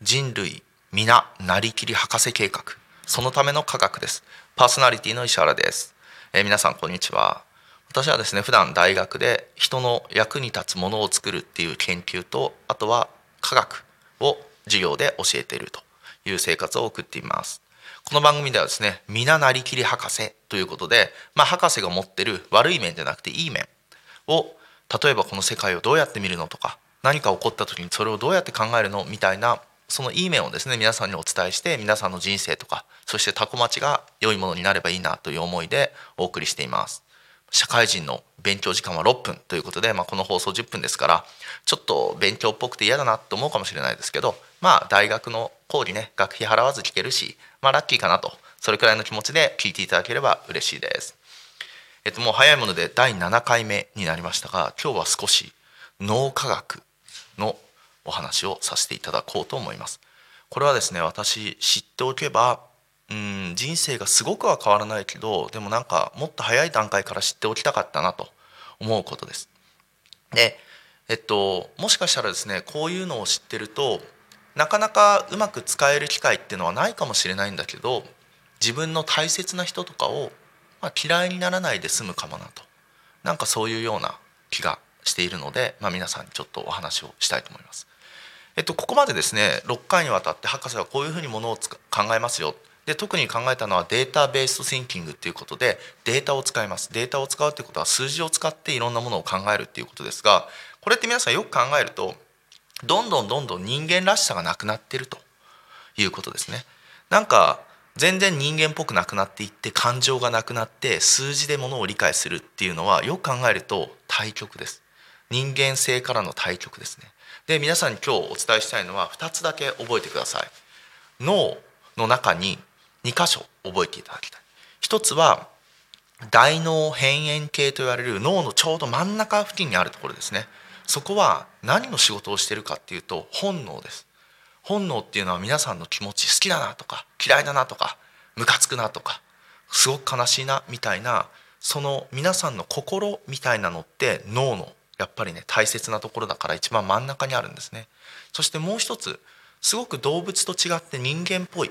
人類皆なりきり博士計画。そのための科学です。パーソナリティの石原です、えー皆さんこんにちは。私はですね普段大学で人の役に立つものを作るっていう研究とあとは科学を授業で教えているという生活を送っています。この番組ではですね皆なりきり博士ということでまあ博士が持ってる悪い面じゃなくていい面を例えばこの世界をどうやって見るのとか何か起こった時にそれをどうやって考えるのみたいなそのいい面をですね皆さんにお伝えして皆さんの人生とかそしてタコ町が良いものになればいいなという思いでお送りしています。社会人の勉強時間は6分ということで、まあ、この放送10分ですからちょっと勉強っぽくて嫌だなと思うかもしれないですけどまあ大学の講義ね学費払わず聞けるしまあラッキーかなとそれくらいの気持ちで聞いていただければ嬉しいですえっと、もう早いもので第7回目になりましたが今日は少し脳科学のお話をさせていただこうと思います。これはですね私知っておけばうん人生がすごくは変わらないけどでもなんかもっと早い段階から知っておきたかったなと思うことです。でえっともしかしたらですねこういうのを知ってるとなかなかうまく使える機会っていうのはないかもしれないんだけど自分の大切な人とかをまあ、嫌いにならないで済むかもなと。なんかそういうような気がしているので、まあ、皆さんにちょっとお話をしたいと思います。えっと、ここまでですね6回にわたって博士はこういうふうにものをつ考えますよ。で特に考えたのはデータベースシンキングっていうことでデータを使います。データを使うっていうことは数字を使っていろんなものを考えるっていうことですがこれって皆さんよく考えるとどんどんどんどん人間らしさがなくなってるということですね。なんか全然人間っぽくなくなっていって感情がなくなって数字でものを理解するっていうのはよく考えると対極です。人間性からの対極ですね。で皆さんに今日お伝えしたいのは2つだけ覚えてください。脳の中に2箇所覚えていただきたい。一つは大脳辺縁系と言われる脳のちょうど真ん中付近にあるところですね。そこは何の仕事をしてるかっていうと本能です。本能っていうのは皆さんの気持ち好きだなとか嫌いだなとかムカつくなとかすごく悲しいなみたいなその皆さんの心みたいなのって脳のやっぱりね大切なところだから一番真ん中にあるんですね。そしてもう一つすごく動物と違って人間っぽい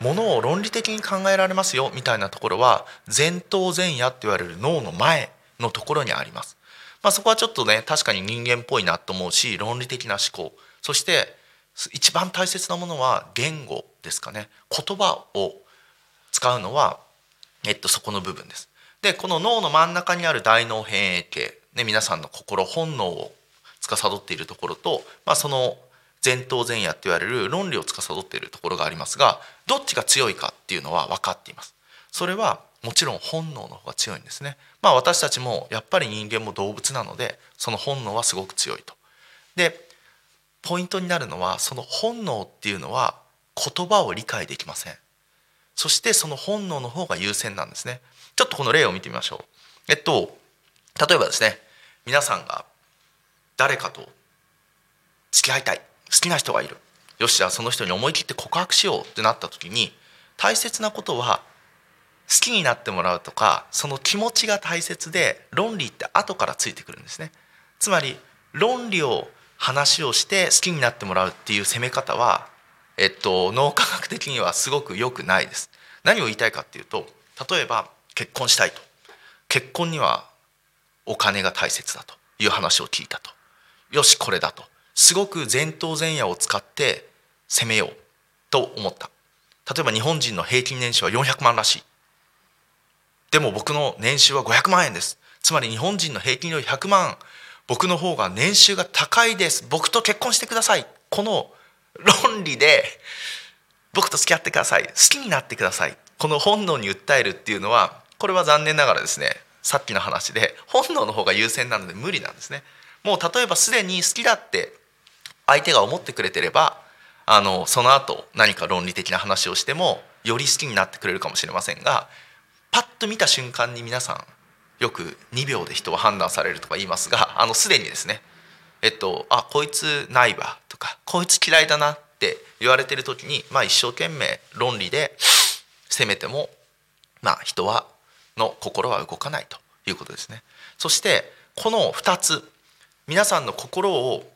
ものを論理的に考えられますよみたいなところは前頭前野って言われる脳の前のところにあります、まあ、そこはちょっとね確かに人間っぽいなと思うし論理的な思考そして一番大切なものは言語ですかね言葉を使うのは、えっと、そこの部分です。でこの脳の真ん中にある大脳辺縁系、ね、皆さんの心本能を司っているところと、まあ、その前頭前野って言われる論理を司っているところがありますがどっちが強いかっていうのは分かっています。それはもちろん本能の方が強いんですね。まあ私たちもやっぱり人間も動物なのでその本能はすごく強いと。でポイントになるのはその本能っていうのは言葉を理解できません。そしてその本能の方が優先なんですね。ちょっとこの例を見てみましょう。えっと例えばですね皆さんが誰かと付き合いたい。好きな人がいる。よしじゃあその人に思い切って告白しようってなった時に大切なことは好きになってもらうとかその気持ちが大切で論理って後からついてくるんですね。つまり論理を話をして好きになってもらうっていう攻め方は、えっと、脳科学的にはすごく良くないです。何を言いたいかっていうと例えば結婚したいと。結婚にはお金が大切だと。いう話を聞いたと。よしこれだと。すごく前頭前野を使って攻めようと思った。例えば日本人の平均年収は400万らしい。でも僕の年収は500万円です。つまり日本人の平均より100万僕の方が年収が高いです。僕と結婚してください。この論理で僕と付き合ってください。好きになってください。この本能に訴えるっていうのはこれは残念ながらですねさっきの話で本能の方が優先なので無理なんですね。もう例えばすでに好きだって相手が思ってくれてればあのその後何か論理的な話をしてもより好きになってくれるかもしれませんがパッと見た瞬間に皆さんよく2秒で人は判断されるとか言いますが あのすでにですねえっとあこいつないわとかこいつ嫌いだなって言われてる時にまあ一生懸命論理で責めてもまあ人はの心は動かないということですね。そしてこの2つ皆さんの心を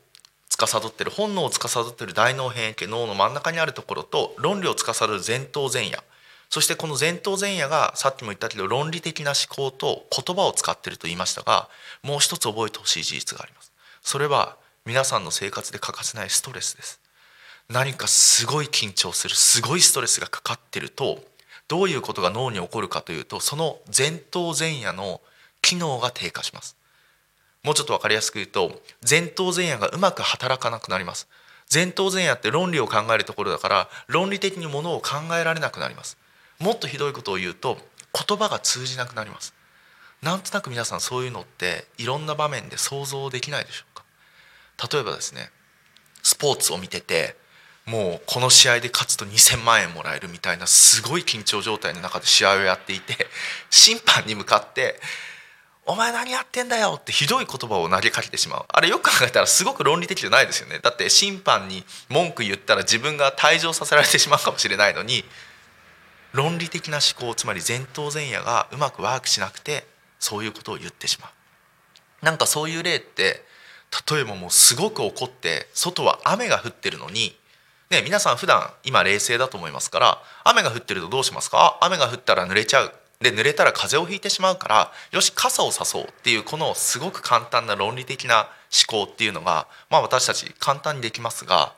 司ってる本能を司ってる大脳変形脳の真ん中にあるところと論理を司る前頭前野そしてこの前頭前野がさっきも言ったけど論理的な思考と言葉を使ってると言いましたがもう一つ覚えてほしい事実があります。それは皆さんの生活で欠かせないストレスです。何かすごい緊張するすごいストレスがかかってるとどういうことが脳に起こるかというとその前頭前野の機能が低下します。もうちょっと分かりやすく言うと前頭前野がうまく働かなくなります。前頭前野って論理を考えるところだから論理的にものを考えられなくなります。もっとひどいことを言うと言葉が通じなくなります。なんとなく皆さんそういうのっていろんな場面で想像できないでしょうか。例えばですねスポーツを見ててもうこの試合で勝つと2,000万円もらえるみたいなすごい緊張状態の中で試合をやっていて審判に向かって「お前何やってんだよ」ってひどい言葉を投げかけてしまう。あれよく考えたらすごく論理的じゃないですよね。だって審判に文句言ったら自分が退場させられてしまうかもしれないのに論理的な思考つまり前頭前野がうまくワークしなくてそういうことを言ってしまう。なんかそういう例って例えばもうすごく怒って外は雨が降ってるのにね、皆さん普段今冷静だと思いますから雨が降ってるとどうしますか？雨が降ったら濡れちゃう。で濡れたら風邪をひいてしまうからよし傘をさそうっていうこのすごく簡単な論理的な思考っていうのが、まあ、私たち簡単にできますが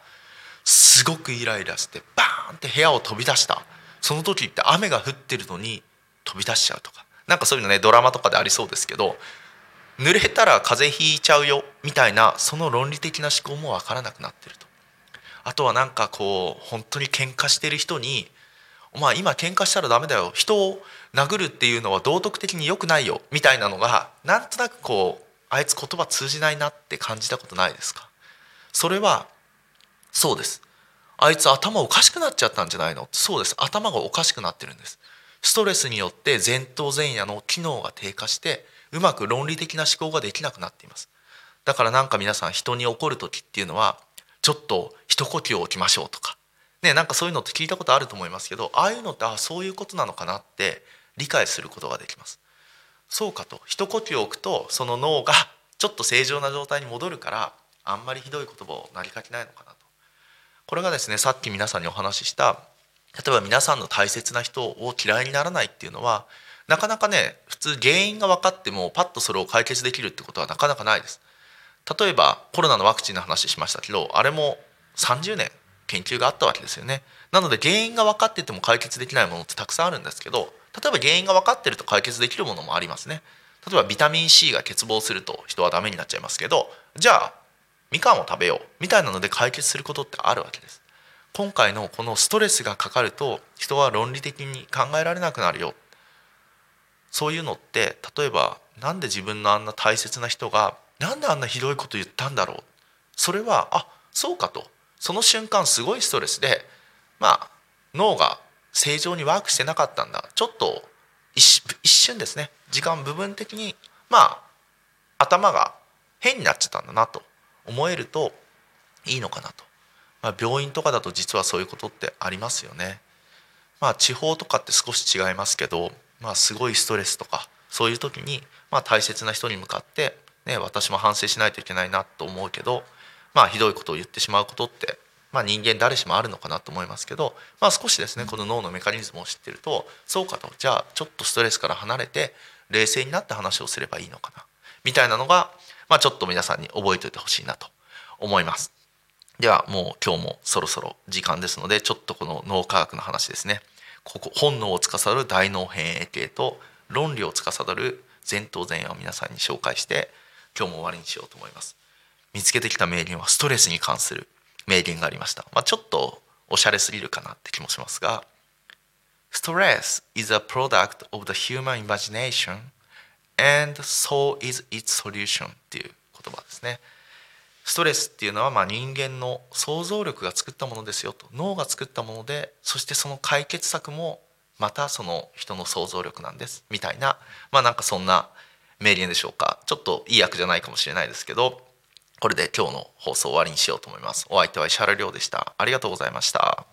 すごくイライラしてバーンって部屋を飛び出した。その時って雨が降ってるのに飛び出しちゃうとか。なんかそういうのねドラマとかでありそうですけど濡れたら風邪ひいちゃうよみたいなその論理的な思考も分からなくなってると。あとはなんかこう本当に喧嘩してる人に「お前今喧嘩したらダメだよ人を殴るっていうのは道徳的に良くないよ」みたいなのがなんとなくこうあいつ言葉通じないなって感じたことないですか？それはそうです。あいつ頭おかしくなっちゃったんじゃないの？そうです。頭がおかしくなってるんです。ストレスによって前頭前野の機能が低下してうまく論理的な思考ができなくなっています。だからなんか皆さん人に怒る時っていうのはちょっと一呼吸置きましょうとか。ねなんかそういうのって聞いたことあると思いますけどああいうのってあそういうことなのかなって理解することができます。そうかと。一呼吸置くとその脳がちょっと正常な状態に戻るからあんまりひどい言葉をなりかけないのかなと。これがですねさっき皆さんにお話しした例えば皆さんの大切な人を嫌いにならないっていうのはなかなかね普通原因が分かってもパッとそれを解決できるってことはなかなかないです。例えばコロナのワクチンの話しましたけどあれも30年研究があったわけですよね。なので原因が分かってても解決できないものってたくさんあるんですけど例えば原因が分かってると解決できるものもありますね。例えばビタミン C が欠乏すると人はダメになっちゃいますけどじゃあみかんを食べようみたいなので解決することってあるわけです。今回のこのストレスがかかると人は論理的に考えられなくなるよ。そういうのって例えば何で自分のあんな大切な人がなんであんなひどいこと言ったんだろう。それはあそうかと。その瞬間すごいストレスでまあ脳が正常にワークしてなかったんだ。ちょっと一瞬ですね。時間部分的にまあ頭が変になっちゃったんだなと。思えるといいのかなと、まあ、病院とかだと実はそういうことってありますよね。まあ、地方とかって少し違いますけど、まあ、すごいストレスとかそういう時に、まあ、大切な人に向かってね、私も反省しないといけないなと思うけど、まあ、ひどいことを言ってしまうことって、まあ、人間誰しもあるのかなと思いますけど、まあ、少しですねこの脳のメカニズムを知ってるとそうかとじゃあちょっとストレスから離れて冷静になって話をすればいいのかなみたいなのが、まあ、ちょっと皆さんに覚えておいてほしいなと思います。ではもう今日もそろそろ時間ですのでちょっとこの脳科学の話ですね。ここ本能を司る大脳変影系と論理を司る前頭前野を皆さんに紹介して今日も終わりにしようと思います。見つけてきた名言はストレスに関する名言がありました、まあ、ちょっとおしゃれすぎるかなって気もしますが Stress is a product of the human imagination and so is its solution っていう言葉ですね。ストレスっていうのはま人間の想像力が作ったものですよと。脳が作ったものでそしてその解決策もまたその人の想像力なんです。みたいな。まあなんかそんな名言でしょうか。ちょっといい役じゃないかもしれないですけどこれで今日の放送終わりにしようと思います。お相手は石原亮でした。ありがとうございました。